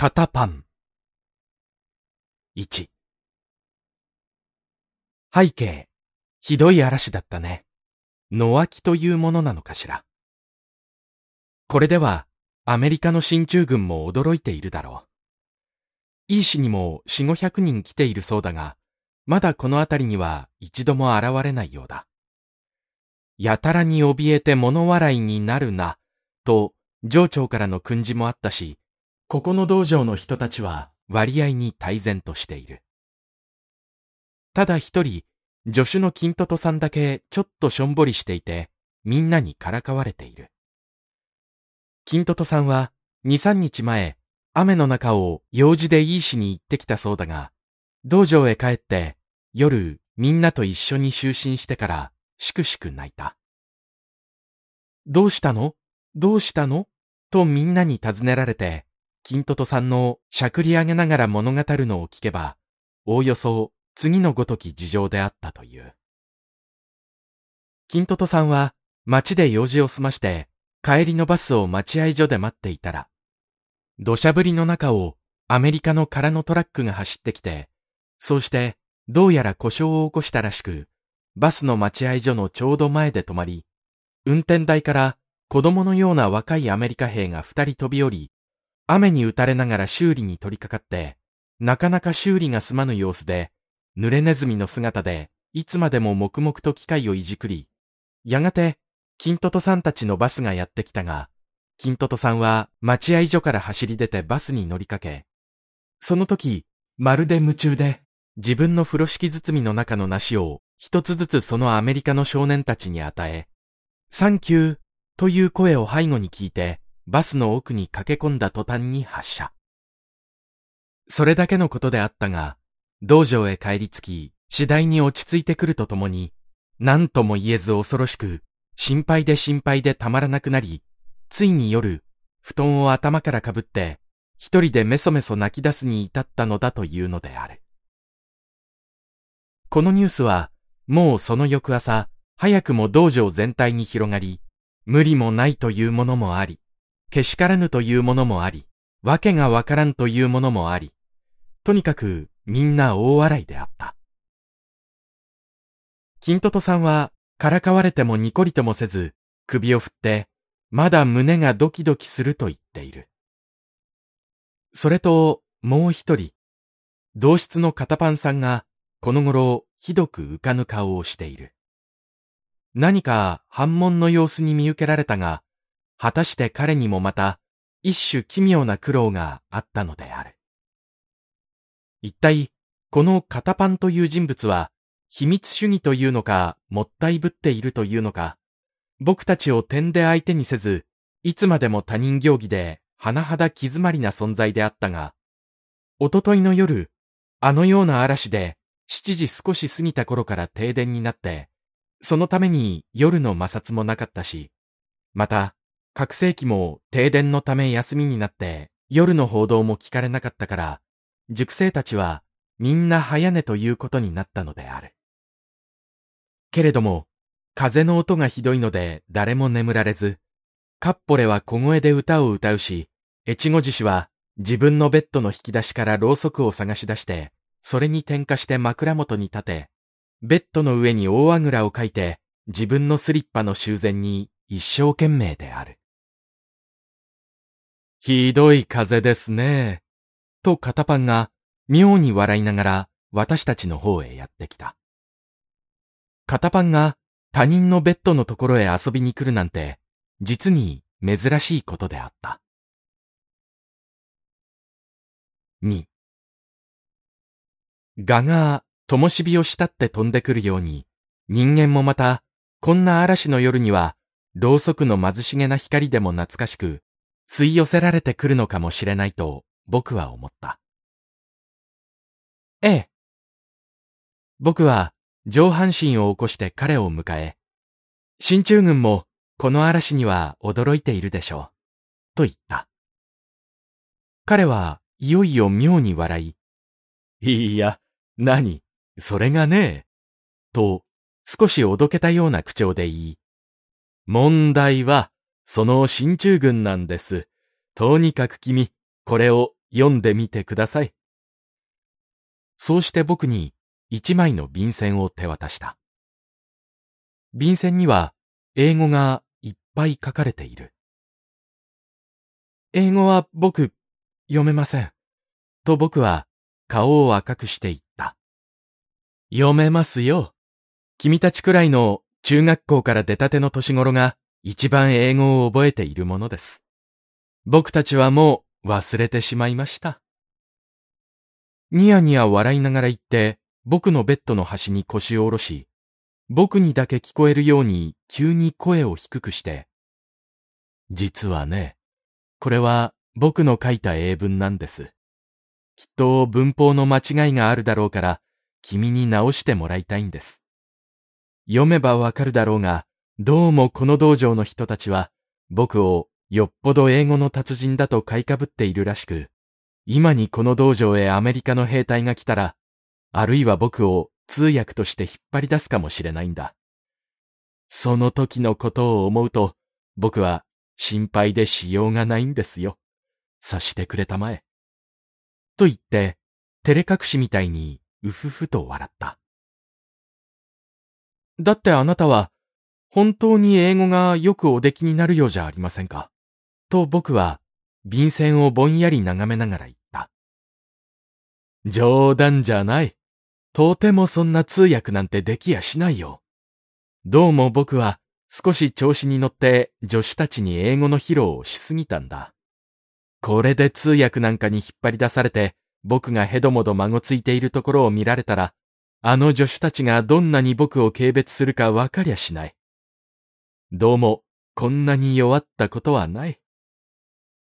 肩パン。1背景、ひどい嵐だったね。野脇というものなのかしら。これでは、アメリカの進駐軍も驚いているだろう。いい市にも四五百人来ているそうだが、まだこの辺りには一度も現れないようだ。やたらに怯えて物笑いになるな、と、上長からの訓示もあったし、ここの道場の人たちは割合に大然としている。ただ一人、助手の金トトさんだけちょっとしょんぼりしていて、みんなにからかわれている。金トトさんは、二三日前、雨の中を用事でいいしに行ってきたそうだが、道場へ帰って、夜、みんなと一緒に就寝してから、しくしく泣いた。どうしたの？どうしたの？とみんなに尋ねられて、金トトさんのしゃくり上げながら物語るのを聞けば、おおよそ次のごとき事情であったという。金トトさんは街で用事を済まして帰りのバスを待合所で待っていたら、土砂降りの中をアメリカの空のトラックが走ってきて、そうしてどうやら故障を起こしたらしく、バスの待合所のちょうど前で止まり、運転台から子供のような若いアメリカ兵が二人飛び降り、雨に打たれながら修理に取り掛かって、なかなか修理が済まぬ様子で、濡れネズミの姿で、いつまでも黙々と機械をいじくり、やがて、キントトさんたちのバスがやってきたが、キントトさんは待合所から走り出てバスに乗りかけ、その時、まるで夢中で、自分の風呂敷包みの中の梨を一つずつそのアメリカの少年たちに与え、サンキューという声を背後に聞いて、バスの奥に駆け込んだ途端に発車。それだけのことであったが、道場へ帰り着き、次第に落ち着いてくるとともに、何とも言えず恐ろしく、心配で心配でたまらなくなり、ついに夜、布団を頭からかぶって、一人でメソメソ泣き出すに至ったのだというのである。このニュースは、もうその翌朝、早くも道場全体に広がり、無理もないというものもあり、けしからぬというものもあり、わけがわからんというものもあり、とにかくみんな大笑いであった。金トトさんは、からかわれてもニコリともせず、首を振って、まだ胸がドキドキすると言っている。それと、もう一人、同室の片パンさんが、この頃、ひどく浮かぬ顔をしている。何か反問の様子に見受けられたが、果たして彼にもまた一種奇妙な苦労があったのである。一体、この片パンという人物は、秘密主義というのか、もったいぶっているというのか、僕たちを点で相手にせず、いつまでも他人行儀で、甚だ気詰まりな存在であったが、おとといの夜、あのような嵐で、七時少し過ぎた頃から停電になって、そのために夜の摩擦もなかったし、また、拡声器も停電のため休みになって夜の報道も聞かれなかったから、塾生たちはみんな早寝ということになったのである。けれども、風の音がひどいので誰も眠られず、カッポレは小声で歌を歌うし、越後獅子は自分のベッドの引き出しからろうそくを探し出して、それに点火して枕元に立て、ベッドの上に大あぐらをかいて、自分のスリッパの修繕に一生懸命である。ひどい風ですね。と片パンが妙に笑いながら私たちの方へやってきた。片パンが他人のベッドのところへ遊びに来るなんて実に珍しいことであった。2ガが灯火をしたって飛んでくるように人間もまたこんな嵐の夜にはろうそくの貧しげな光でも懐かしく吸い寄せられてくるのかもしれないと僕は思った。ええ。僕は上半身を起こして彼を迎え、進駐軍もこの嵐には驚いているでしょう。と言った。彼はいよいよ妙に笑い、いや、何、それがねえと少しおどけたような口調で言い、問題はその進駐軍なんです。とにかく君、これを読んでみてください。そうして僕に一枚の便箋を手渡した。便箋には英語がいっぱい書かれている。英語は僕、読めません。と僕は顔を赤くして言った。読めますよ。君たちくらいの中学校から出たての年頃が一番英語を覚えているものです。僕たちはもう忘れてしまいました。ニヤニヤ笑いながら言って僕のベッドの端に腰を下ろし、僕にだけ聞こえるように急に声を低くして、実はね、これは僕の書いた英文なんです。きっと文法の間違いがあるだろうから、君に直してもらいたいんです。読めばわかるだろうが、どうもこの道場の人たちは、僕をよっぽど英語の達人だと買いかぶっているらしく、今にこの道場へアメリカの兵隊が来たら、あるいは僕を通訳として引っ張り出すかもしれないんだ。その時のことを思うと、僕は心配でしようがないんですよ。さしてくれたまえ。と言って、照れ隠しみたいにうふふと笑った。だってあなたは、本当に英語がよくお出来になるようじゃありませんか？と僕は、便箋をぼんやり眺めながら言った。冗談じゃない。とてもそんな通訳なんてできやしないよ。どうも僕は少し調子に乗って助手たちに英語の披露をしすぎたんだ。これで通訳なんかに引っ張り出されて僕がヘドモド孫ついているところを見られたら、あの助手たちがどんなに僕を軽蔑するかわかりゃしない。どうもこんなに弱ったことはない。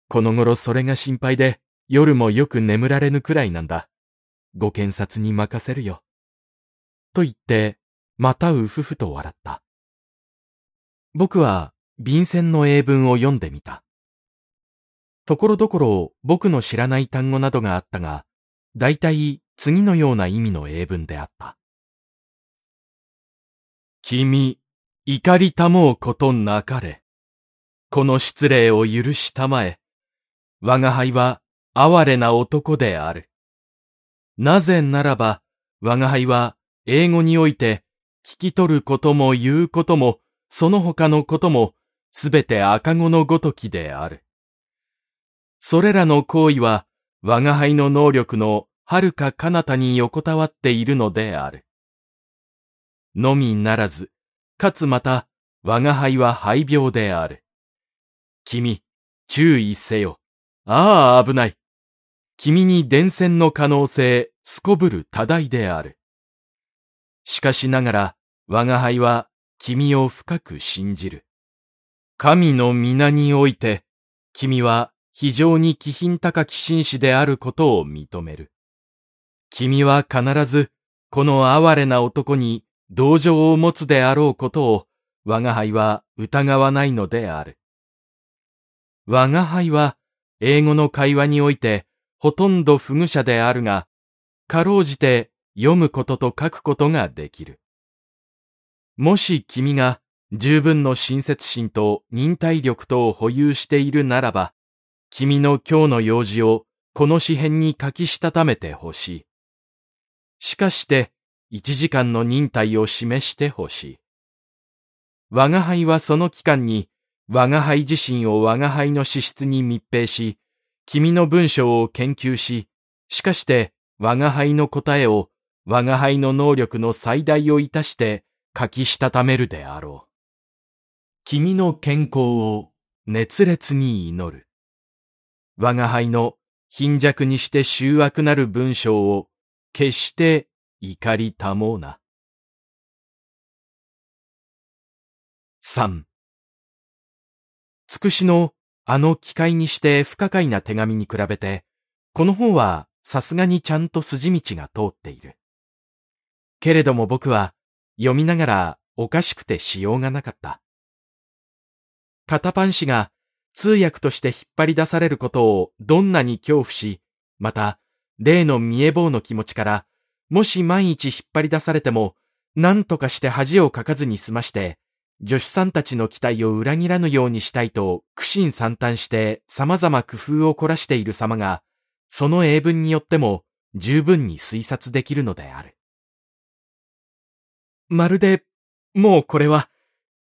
この頃それが心配で夜もよく眠られぬくらいなんだ。ご検察に任せるよ。と言って、またうふふと笑った。僕は便箋の英文を読んでみた。ところどころ僕の知らない単語などがあったが、だいたい次のような意味の英文であった。君、怒りたもうことなかれ。この失礼を許したまえ。我が輩は哀れな男である。なぜならば、我が輩は英語において聞き取ることも言うことも、その他のことも、すべて赤子のごときである。それらの行為は、我が輩の能力の遥か彼方に横たわっているのである。のみならず、かつまた、我が輩は肺病である。君、注意せよ。ああ、危ない。君に伝染の可能性、すこぶる多大である。しかしながら、我が輩は君を深く信じる。神の皆において、君は非常に気品高き紳士であることを認める。君は必ず、この哀れな男に同情を持つであろうことを、我が輩は疑わないのである。我が輩は、英語の会話において、ほとんど不具者であるが、かろうじて読むことと書くことができる。もし君が十分の親切心と忍耐力とを保有しているならば、君の今日の用事をこの詩編に書きしたためてほしい。しかして一時間の忍耐を示してほしい。我が輩はその期間に我が輩自身を我が輩の資質に密閉し、君の文章を研究し、しかして我が輩の答えを我が輩の能力の最大をいたして書きしたためるであろう。君の健康を熱烈に祈る。我が輩の貧弱にして醜悪なる文章を決して怒りたもうな。三。つくしのあの機械にして不可解な手紙に比べて、この本はさすがにちゃんと筋道が通っている。けれども僕は読みながらおかしくてしようがなかった。片パン氏が通訳として引っ張り出されることをどんなに恐怖し、また例の見え棒の気持ちから、もし万一引っ張り出されても、何とかして恥をかかずに済まして、助手さんたちの期待を裏切らぬようにしたいと苦心惨憺して様々工夫を凝らしている様が、その英文によっても十分に推察できるのである。まるで、もうこれは、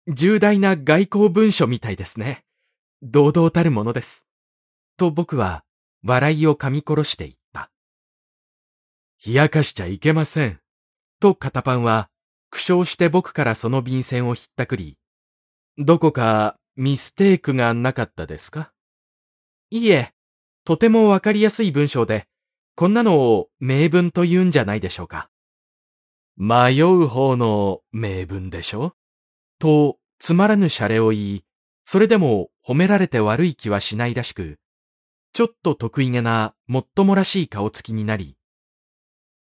重大な外交文書みたいですね。堂々たるものです。と僕は、笑いを噛み殺して言った。冷やかしちゃいけません。と片パンは、苦笑して僕からその便箋をひったくり、どこかミステークがなかったですか？いいえ、とてもわかりやすい文章で、こんなのを名文と言うんじゃないでしょうか。迷う方の名文でしょ？と、つまらぬシャレを言い、それでも褒められて悪い気はしないらしく、ちょっと得意げな、もっともらしい顔つきになり、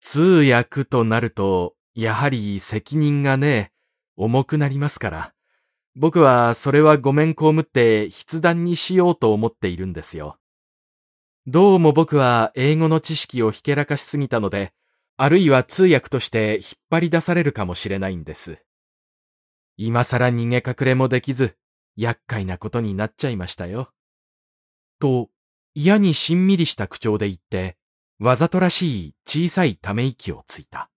通訳となると、やはり責任がね、重くなりますから。僕はそれはごめんこむって筆談にしようと思っているんですよ。どうも僕は英語の知識をひけらかしすぎたので、あるいは通訳として引っ張り出されるかもしれないんです。今更逃げ隠れもできず、厄介なことになっちゃいましたよ。と、嫌にしんみりした口調で言って、わざとらしい小さいため息をついた。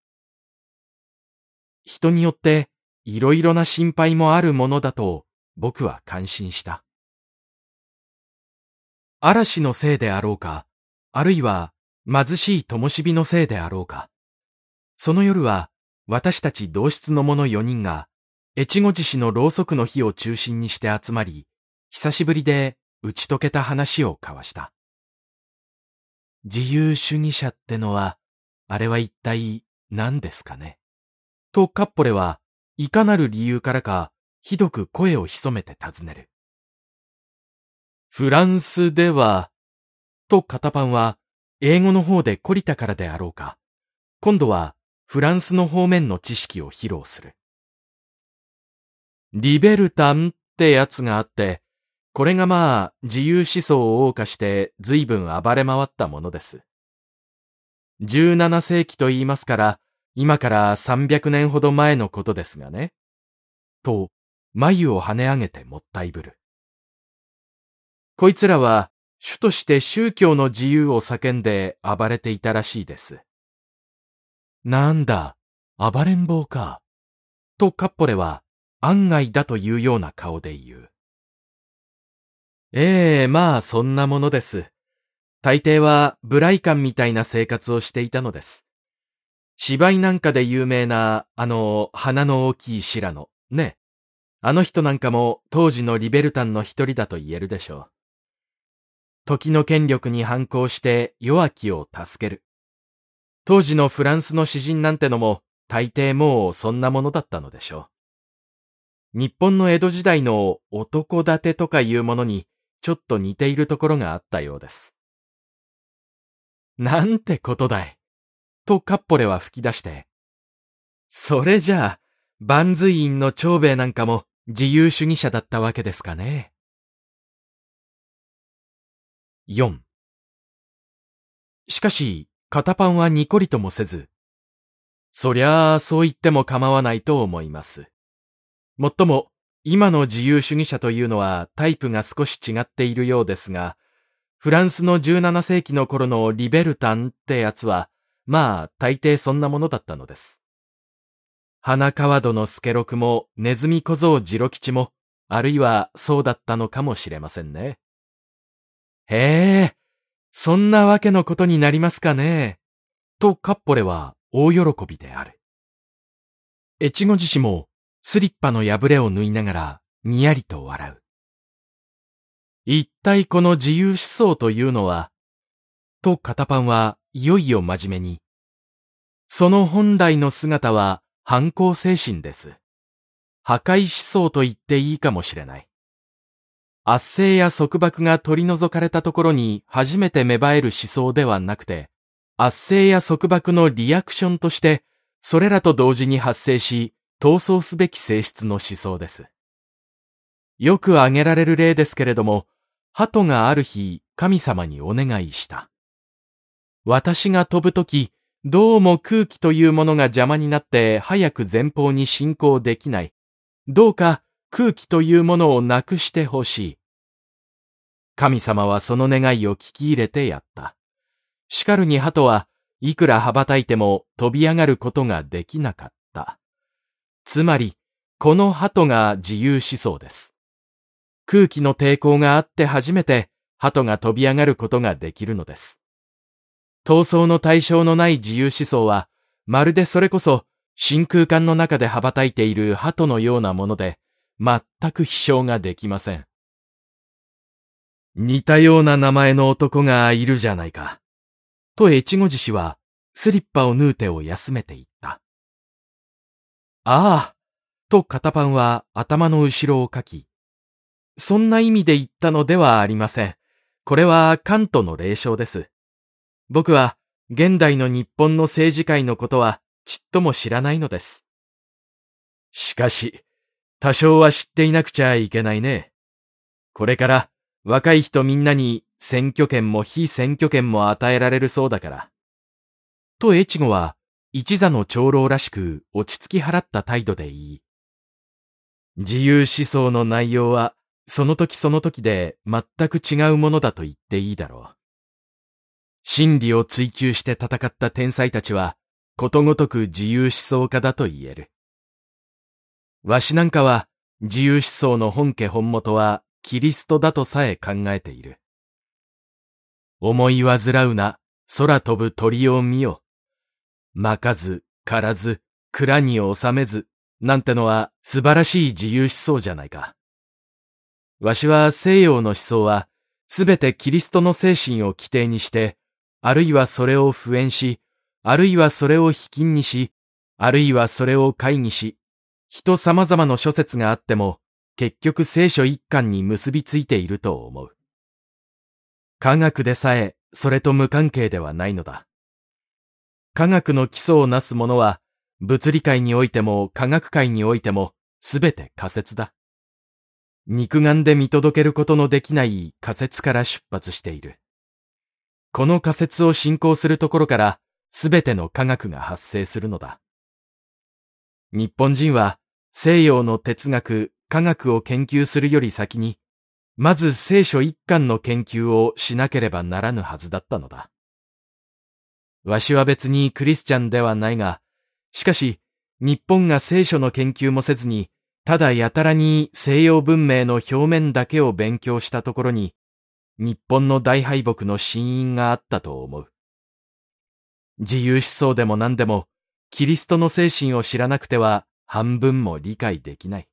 人によっていろいろな心配もあるものだと僕は感心した。嵐のせいであろうか、あるいは貧しい灯火のせいであろうか。その夜は私たち同室の者4人が越後獅子のろうそくの日を中心にして集まり、久しぶりで打ち解けた話を交わした。自由主義者ってのは、あれは一体何ですかね？とカッポレはいかなる理由からか、ひどく声を潜めて尋ねる。フランスでは、と片パンは、英語の方で懲りたからであろうか。今度は、フランスの方面の知識を披露する。リベルタンってやつがあって、これがまあ、自由思想を謳歌して随分暴れ回ったものです。17世紀と言いますから、今から300年ほど前のことですがね。と、眉を跳ね上げてもったいぶる。こいつらは、主として宗教の自由を叫んで暴れていたらしいです。なんだ、暴れん坊か。とカッポレは案外だというような顔で言う。ええまあそんなものです。大抵はブライカンみたいな生活をしていたのです。芝居なんかで有名な、あの、鼻の大きい白野。ね。あの人なんかも当時のリベルタンの一人だと言えるでしょう。時の権力に反抗して弱きを助ける。当時のフランスの詩人なんてのも大抵もうそんなものだったのでしょう。日本の江戸時代の男立てとかいうものにちょっと似ているところがあったようです。なんてことだい。とカッポレは吹き出して、それじゃあ、万随院の長兵衛なんかも自由主義者だったわけですかね。4しかし、片パンはニコリともせず、そりゃあそう言っても構わないと思います。もっとも、今の自由主義者というのはタイプが少し違っているようですが、フランスの17世紀の頃のリベルタンってやつは、まあ、大抵そんなものだったのです。花川戸の助六も、ネズミ小僧次郎吉も、あるいはそうだったのかもしれませんね。へえ、そんなわけのことになりますかね。とカッポレは大喜びである。越後獅子もスリッパの破れを縫いながらにやりと笑う。一体この自由思想というのは、と片パンはいよいよ真面目に。その本来の姿は反抗精神です。破壊思想と言っていいかもしれない。圧政や束縛が取り除かれたところに初めて芽生える思想ではなくて、圧政や束縛のリアクションとして、それらと同時に発生し、闘争すべき性質の思想です。よく挙げられる例ですけれども、鳩がある日、神様にお願いした。私が飛ぶとき、どうも空気というものが邪魔になって早く前方に進行できない。どうか空気というものをなくしてほしい。神様はその願いを聞き入れてやった。叱るに鳩はいくら羽ばたいても飛び上がることができなかった。つまり、この鳩が自由思想です。空気の抵抗があって初めて鳩が飛び上がることができるのです。闘争の対象のない自由思想は、まるでそれこそ真空間の中で羽ばたいている鳩のようなもので、全く飛翔ができません。似たような名前の男がいるじゃないか。と越後獅子は、スリッパを縫う手を休めていた。ああ、と片パンは頭の後ろをかき、そんな意味で言ったのではありません。これは関東の霊障です。僕は現代の日本の政治界のことはちっとも知らないのです。しかし、多少は知っていなくちゃいけないね。これから若い人みんなに選挙権も非選挙権も与えられるそうだから。と越後は一座の長老らしく落ち着き払った態度で言い。自由思想の内容はその時その時で全く違うものだと言っていいだろう。真理を追求して戦った天才たちは、ことごとく自由思想家だと言える。わしなんかは、自由思想の本家本元は、キリストだとさえ考えている。思い煩うな、空飛ぶ鳥を見よ。巻かず、狩らず、蔵に収めず、なんてのは素晴らしい自由思想じゃないか。わしは西洋の思想は、すべてキリストの精神を規定にして、あるいはそれを普遍し、あるいはそれを卑近にし、あるいはそれを会議し、人様々の諸説があっても、結局聖書一巻に結びついていると思う。科学でさえ、それと無関係ではないのだ。科学の基礎をなすものは、物理界においても科学界においても、すべて仮説だ。肉眼で見届けることのできない仮説から出発している。この仮説を信仰するところからすべての科学が発生するのだ。日本人は西洋の哲学、科学を研究するより先に、まず聖書一巻の研究をしなければならぬはずだったのだ。わしは別にクリスチャンではないが、しかし日本が聖書の研究もせずにただやたらに西洋文明の表面だけを勉強したところに、日本の大敗北の真因があったと思う。自由思想でも何でも、キリストの精神を知らなくては半分も理解できない。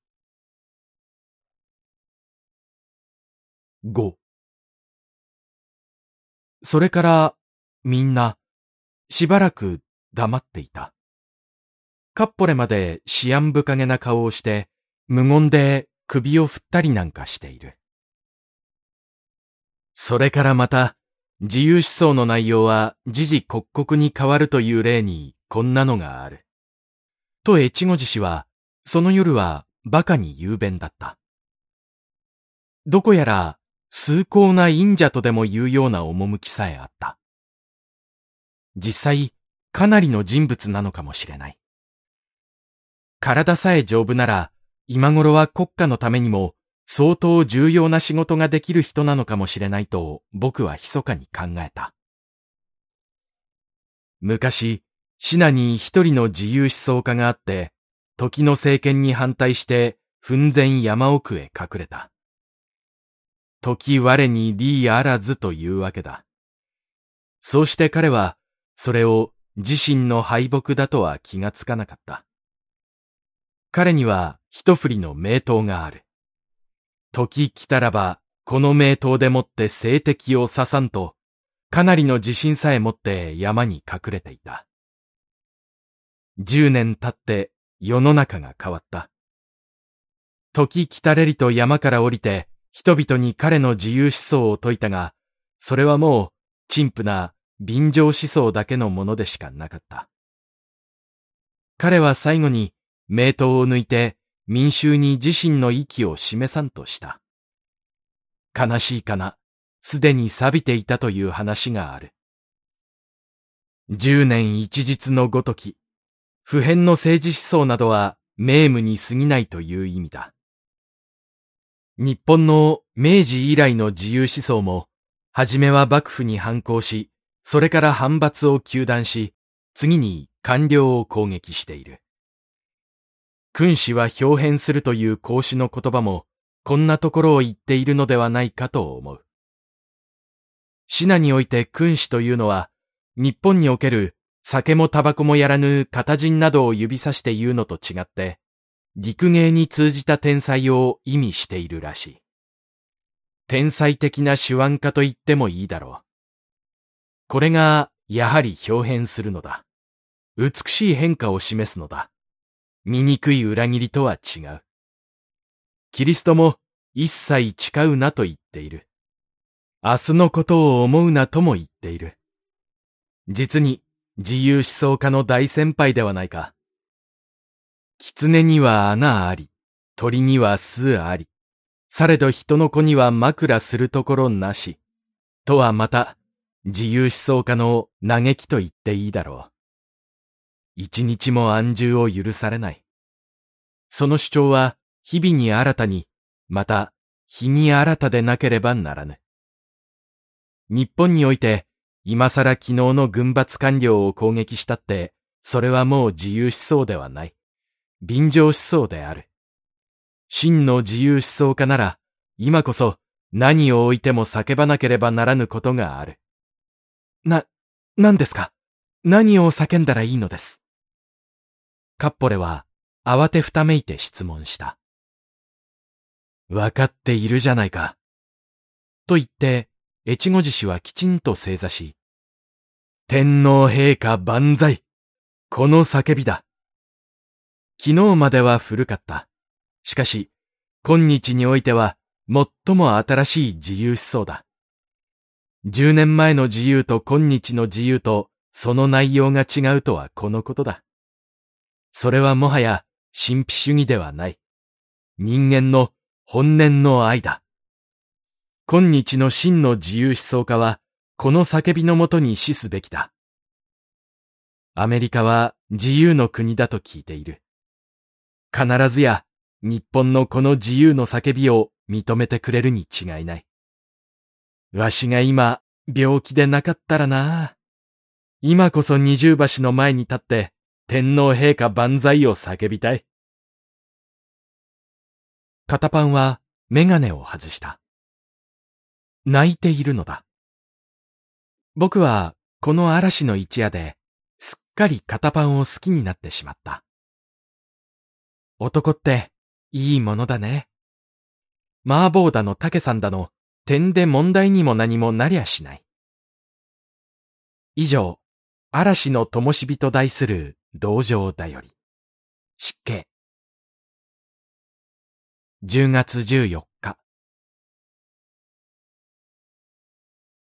5それからみんなしばらく黙っていた。カッポレまで思案深げな顔をして無言で首を振ったりなんかしている。それからまた、自由思想の内容は時々刻々に変わるという例にこんなのがある。と越後獅子は、その夜は馬鹿に雄弁だった。どこやら崇高な忍者とでも言うような趣さえあった。実際、かなりの人物なのかもしれない。体さえ丈夫なら、今頃は国家のためにも相当重要な仕事ができる人なのかもしれないと僕は密かに考えた。昔、シナに一人の自由思想家があって、時の政権に反対して奮然山奥へ隠れた。時我に利あらずというわけだ。そうして彼は、それを自身の敗北だとは気がつかなかった。彼には一振りの名刀がある。時来たらば、この名刀でもって性敵を刺さんと、かなりの自信さえ持って山に隠れていた。十年経って世の中が変わった。時来たれりと山から降りて、人々に彼の自由思想を説いたが、それはもう、陳腐な便乗思想だけのものでしかなかった。彼は最後に、名刀を抜いて民衆に自身の息を示さんとした。悲しいかな、すでに錆びていたという話がある。十年一日のごとき、普遍の政治思想などは名務に過ぎないという意味だ。日本の明治以来の自由思想も、はじめは幕府に反抗し、それから反発を求断し、次に官僚を攻撃している。君主は表変するという孔子の言葉も、こんなところを言っているのではないかと思う。シナにおいて君主というのは、日本における酒もタバコもやらぬ片人などを指さして言うのと違って、陸芸に通じた天才を意味しているらしい。天才的な手腕家と言ってもいいだろう。これが、やはり表変するのだ。美しい変化を示すのだ。醜い裏切りとは違う。キリストも一切誓うなと言っている。明日のことを思うなとも言っている。実に自由思想家の大先輩ではないか。狐には穴あり、鳥には巣あり、されど人の子には枕するところなし、とはまた自由思想家の嘆きと言っていいだろう。一日も安住を許されない。その主張は日々に新たに、また日に新たでなければならぬ。日本において、今更昨日の軍閥官僚を攻撃したって、それはもう自由思想ではない。便乗思想である。真の自由思想家なら、今こそ何を置いても叫ばなければならぬことがある。な、何ですか？何を叫んだらいいのです？カッポレは慌てふためいて質問した。わかっているじゃないか。と言って、越後獅子はきちんと正座し、天皇陛下万歳この叫びだ。昨日までは古かった。しかし、今日においては最も新しい自由思想だ。十年前の自由と今日の自由とその内容が違うとはこのことだ。それはもはや神秘主義ではない。人間の本年の愛だ。今日の真の自由思想家は、この叫びのもとに死すべきだ。アメリカは自由の国だと聞いている。必ずや日本のこの自由の叫びを認めてくれるに違いない。わしが今病気でなかったらな。今こそ二重橋の前に立って天皇陛下万歳を叫びたい。片パンはメガネを外した。泣いているのだ。僕はこの嵐の一夜ですっかり片パンを好きになってしまった。男っていいものだね。麻婆だの竹さんだの点で問題にも何もなりゃしない。以上、嵐の灯火と題する道場だより。湿気。10月14日